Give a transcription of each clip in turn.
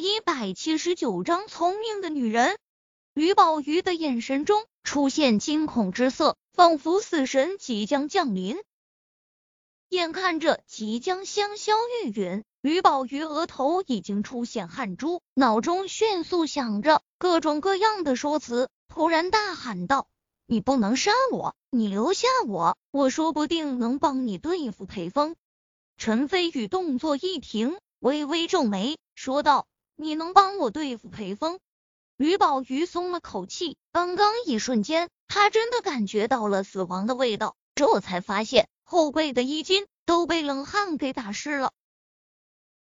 第一百七十九章聪明的女人。吕宝瑜的眼神中出现惊恐之色，仿佛死神即将降临。眼看着即将香消玉殒，吕宝瑜额头已经出现汗珠，脑中迅速想着各种各样的说辞，突然大喊道：“你不能杀我！你留下我，我说不定能帮你对付裴风。”陈飞宇动作一停，微微皱眉，说道：“你能帮我对付裴风？”吕宝瑜松了口气，刚刚一瞬间，他真的感觉到了死亡的味道，这才发现。后背的衣襟都被冷汗给打湿了，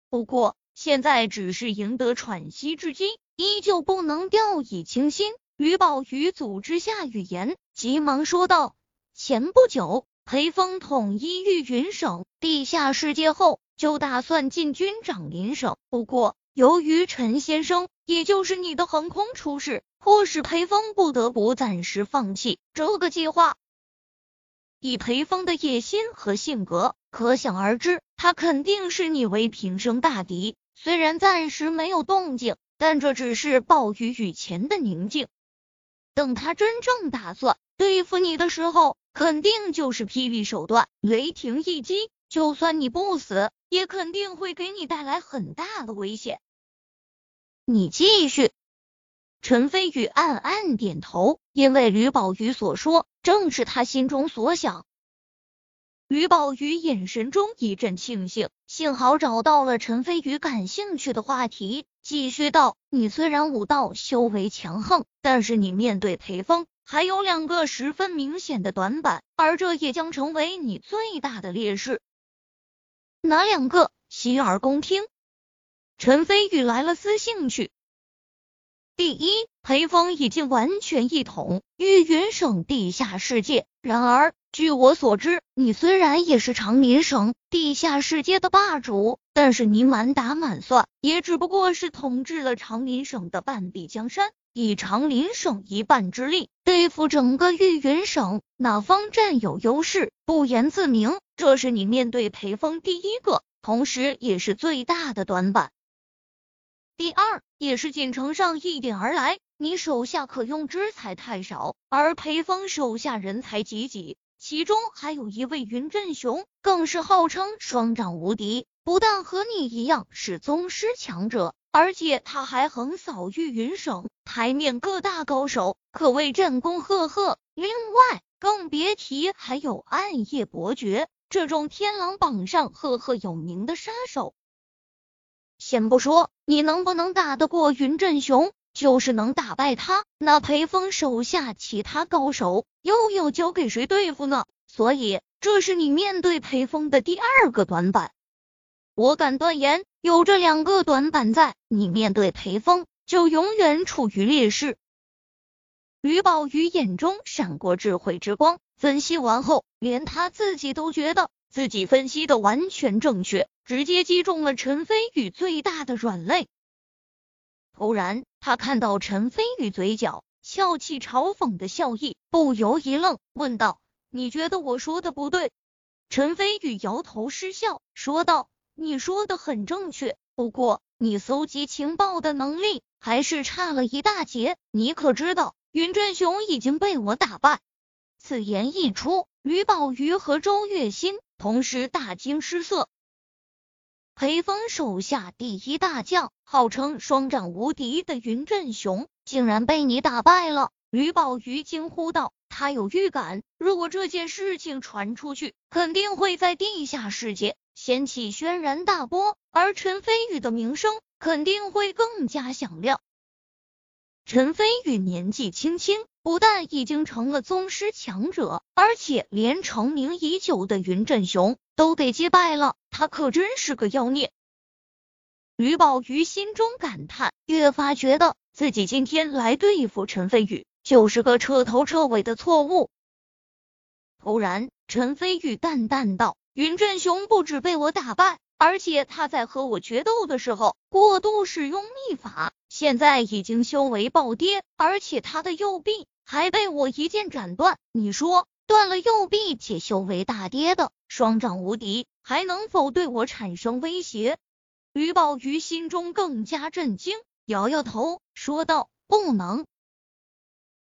不过现在只是赢得喘息之机，依旧不能掉以轻心。吕宝瑜组织下语言，急忙说道：“前不久，裴风统一玉云省地下世界后，就打算进军长林省。不过，由于陈先生，也就是你的横空出世，迫使裴风不得不暂时放弃这个计划。”以裴风的野心和性格，可想而知，他肯定视你为平生大敌。虽然暂时没有动静，但这只是暴雨雨前的宁静。等他真正打算对付你的时候，肯定就是霹雳手段，雷霆一击。就算你不死，也肯定会给你带来很大的危险。你继续。陈飞宇暗暗点头，因为吕宝瑜所说正是他心中所想。吕宝宇眼神中一阵庆幸，幸好找到了陈飞宇感兴趣的话题，继续道：“你虽然武道修为强横，但是你面对裴风还有两个十分明显的短板，而这也将成为你最大的劣势。哪两个？洗耳恭听。”陈飞宇来了丝兴趣。第一，裴风已经完全一统玉云省地下世界。然而，据我所知，你虽然也是长林省地下世界的霸主，但是你满打满算也只不过是统治了长林省的半壁江山。以长林省一半之力对付整个玉云省，哪方占有优势，不言自明。这是你面对裴风第一个，同时也是最大的短板。第二，也是锦城上一点而来，你手下可用之才太少，而裴峰手下人才济济，其中还有一位云振雄，更是号称双掌无敌，不但和你一样是宗师强者，而且他还横扫玉云省台面各大高手，可谓战功赫赫。另外，更别提还有暗夜伯爵这种天狼榜上赫赫有名的杀手。先不说你能不能打得过云振雄，就是能打败他，那裴峰手下其他高手又要交给谁对付呢？所以这是你面对裴峰的第二个短板。我敢断言，有这两个短板在，你面对裴峰就永远处于劣势。吕宝瑜眼中闪过智慧之光，分析完后，连他自己都觉得。自己分析的完全正确，直接击中了陈飞宇最大的软肋。突然，他看到陈飞宇嘴角笑气嘲讽的笑意，不由一愣，问道：“你觉得我说的不对？”陈飞宇摇头失笑，说道：“你说的很正确，不过你搜集情报的能力还是差了一大截。你可知道，云振雄已经被我打败？”此言一出，吕宝瑜和周月心。同时大惊失色，裴峰手下第一大将，号称双掌无敌的云振雄，竟然被你打败了！吕宝瑜惊呼道：“他有预感，如果这件事情传出去，肯定会在地下世界掀起轩然大波，而陈飞宇的名声肯定会更加响亮。”陈飞宇年纪轻轻。不但已经成了宗师强者，而且连成名已久的云振雄都给击败了，他可真是个妖孽。吕宝瑜心中感叹，越发觉得自己今天来对付陈飞宇就是个彻头彻尾的错误。突然，陈飞宇淡淡道：“云振雄不止被我打败，而且他在和我决斗的时候过度使用秘法，现在已经修为暴跌，而且他的右臂。”还被我一剑斩断，你说断了右臂且修为大跌的双掌无敌，还能否对我产生威胁？吕宝玉心中更加震惊，摇摇头说道：“不能。”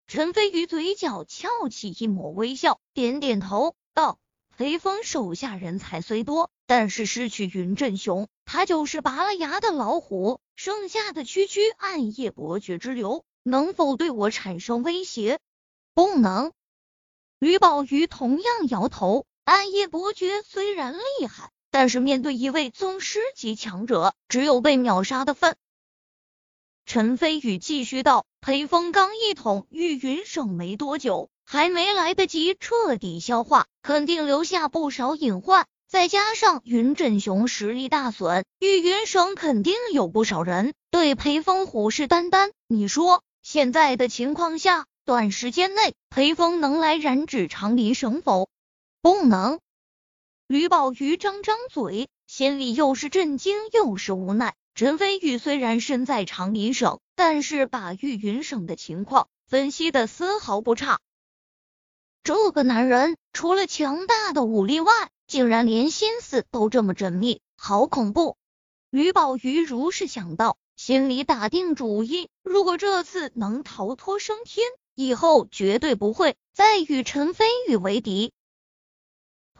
陈飞宇嘴角翘起一抹微笑，点点头道：“裴峰手下人才虽多，但是失去云振雄，他就是拔了牙的老虎。剩下的区区暗夜伯爵之流，能否对我产生威胁？不能。”吕宝玉同样摇头。暗夜伯爵虽然厉害，但是面对一位宗师级强者，只有被秒杀的份。陈飞宇继续道：“裴风刚一统玉云省没多久，还没来得及彻底消化，肯定留下不少隐患。再加上云振雄实力大损，玉云省肯定有不少人对裴风虎视眈眈。你说现在的情况下，短时间内裴风能来染指长林省否？不能。”吕宝玉张张嘴，心里又是震惊又是无奈。陈飞宇虽然身在长林省，但是把玉云省的情况分析的丝毫不差。这个男人除了强大的武力外，竟然连心思都这么缜密，好恐怖！吕宝玉如是想到，心里打定主意，如果这次能逃脱升天，以后绝对不会再与陈飞宇为敌。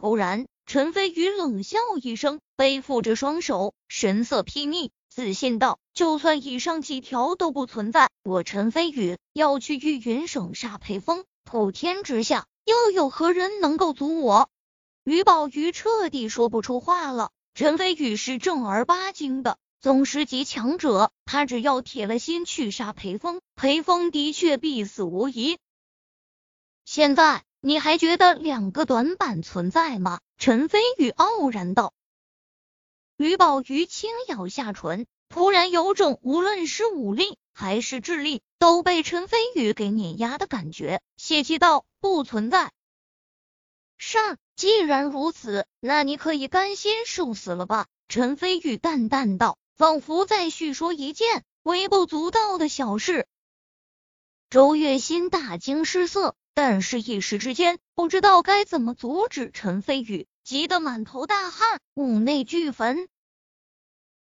突然，陈飞宇冷笑一声，背负着双手，神色睥睨。自信道：“就算以上几条都不存在，我陈飞宇要去玉云省杀裴风，普天之下又有何人能够阻我？”于宝玉彻底说不出话了。陈飞宇是正儿八经的宗师级强者，他只要铁了心去杀裴风，裴风的确必死无疑。现在你还觉得两个短板存在吗？陈飞宇傲然道。吕宝玉轻咬下唇，突然有种无论是武力还是智力都被陈飞宇给碾压的感觉，泄气道：“不存在。”是，既然如此，那你可以甘心受死了吧？”陈飞宇淡淡道，仿佛在叙说一件微不足道的小事。周月心大惊失色，但是一时之间不知道该怎么阻止陈飞宇。急得满头大汗，五内俱焚。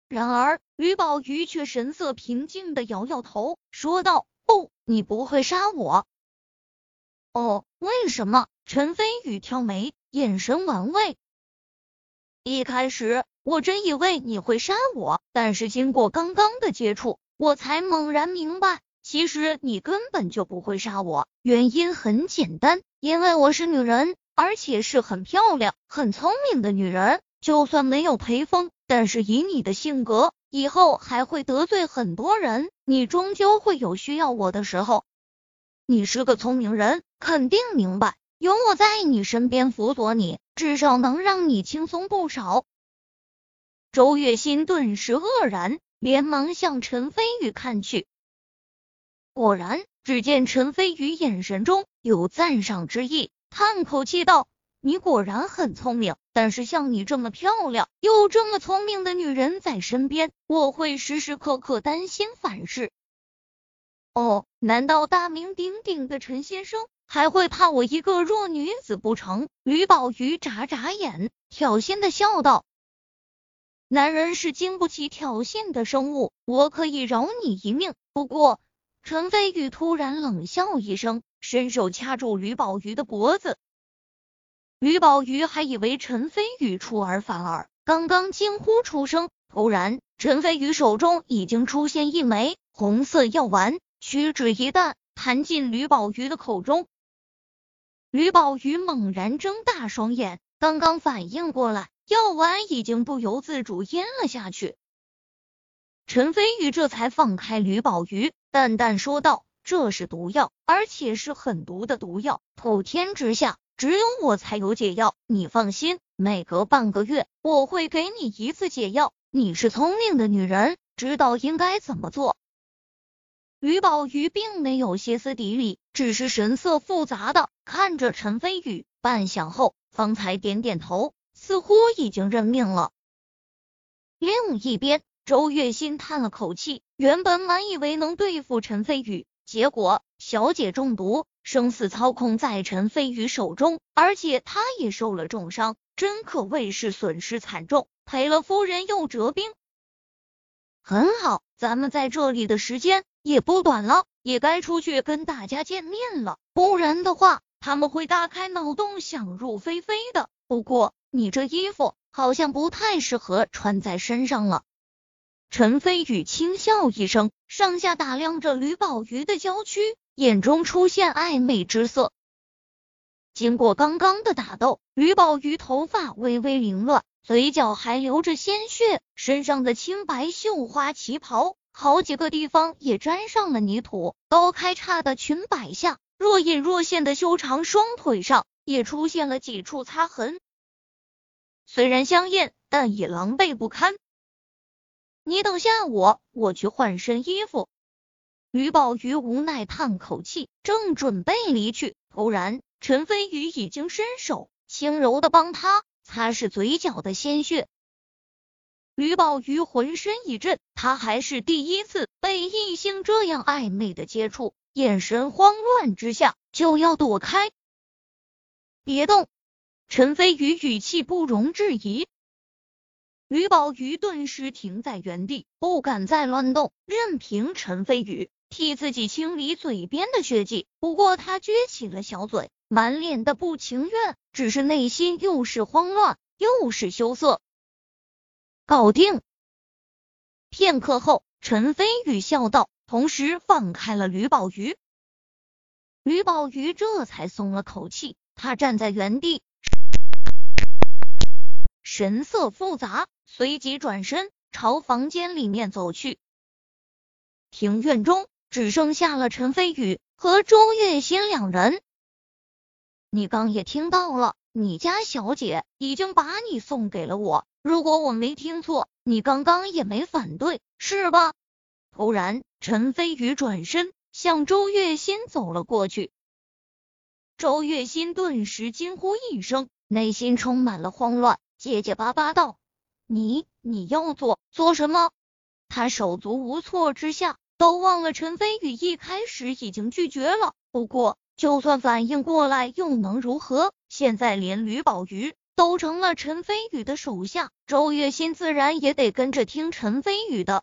然而，吕宝玉却神色平静的摇摇头，说道：“不，你不会杀我。”哦，为什么？陈飞宇挑眉，眼神玩味。一开始我真以为你会杀我，但是经过刚刚的接触，我才猛然明白，其实你根本就不会杀我。原因很简单，因为我是女人。而且是很漂亮、很聪明的女人，就算没有裴风，但是以你的性格，以后还会得罪很多人，你终究会有需要我的时候。你是个聪明人，肯定明白，有我在你身边辅佐你，至少能让你轻松不少。周月心顿时愕然，连忙向陈飞宇看去，果然，只见陈飞宇眼神中有赞赏之意。叹口气道：“你果然很聪明，但是像你这么漂亮又这么聪明的女人在身边，我会时时刻刻担心反噬。哦，难道大名鼎鼎的陈先生还会怕我一个弱女子不成？”吕宝玉眨眨眼，挑衅的笑道：“男人是经不起挑衅的生物，我可以饶你一命。不过……”陈飞宇突然冷笑一声。伸手掐住吕宝玉的脖子，吕宝玉还以为陈飞宇出尔反尔，刚刚惊呼出声，突然陈飞宇手中已经出现一枚红色药丸，屈指一弹，弹进吕宝玉的口中。吕宝玉猛然睁大双眼，刚刚反应过来，药丸已经不由自主咽了下去。陈飞宇这才放开吕宝玉，淡淡说道。这是毒药，而且是很毒的毒药。普天之下，只有我才有解药。你放心，每隔半个月我会给你一次解药。你是聪明的女人，知道应该怎么做。于宝玉并没有歇斯底里，只是神色复杂的看着陈飞宇，半晌后方才点点头，似乎已经认命了。另一边，周月心叹了口气，原本满以为能对付陈飞宇。结果，小姐中毒，生死操控在陈飞宇手中，而且他也受了重伤，真可谓是损失惨重，赔了夫人又折兵。很好，咱们在这里的时间也不短了，也该出去跟大家见面了。不然的话，他们会大开脑洞，想入非非的。不过，你这衣服好像不太适合穿在身上了。陈飞宇轻笑一声，上下打量着吕宝瑜的娇躯，眼中出现暧昧之色。经过刚刚的打斗，吕宝瑜头发微微凌乱，嘴角还流着鲜血，身上的青白绣花旗袍好几个地方也沾上了泥土，高开叉的裙摆下，若隐若现的修长双腿上也出现了几处擦痕，虽然香艳，但也狼狈不堪。你等下我，我去换身衣服。吕宝瑜无奈叹口气，正准备离去，突然。陈飞宇已经伸手轻柔的帮他擦拭嘴角的鲜血，吕宝瑜浑身一震，他还是第一次被异性这样暧昧的接触，眼神慌乱之下就要躲开。别动！陈飞宇语气不容置疑。吕宝瑜顿时停在原地，不敢再乱动，任凭陈飞宇替自己清理嘴边的血迹。不过他撅起了小嘴。满脸的不情愿，只是内心又是慌乱又是羞涩。搞定。片刻后，陈飞宇笑道，同时放开了吕宝瑜。吕宝瑜这才松了口气，他站在原地，神色复杂，随即转身朝房间里面走去。庭院中只剩下了陈飞宇和周月心两人。你刚也听到了，你家小姐已经把你送给了我。如果我没听错，你刚刚也没反对，是吧？突然，陈飞宇转身向周月心走了过去。周月心顿时惊呼一声，内心充满了慌乱，结结巴巴道：“你你要做做什么？”他手足无措之下，都忘了陈飞宇一开始已经拒绝了。不过。就算反应过来又能如何？现在连吕宝瑜都成了陈飞宇的手下，周月心自然也得跟着听陈飞宇的。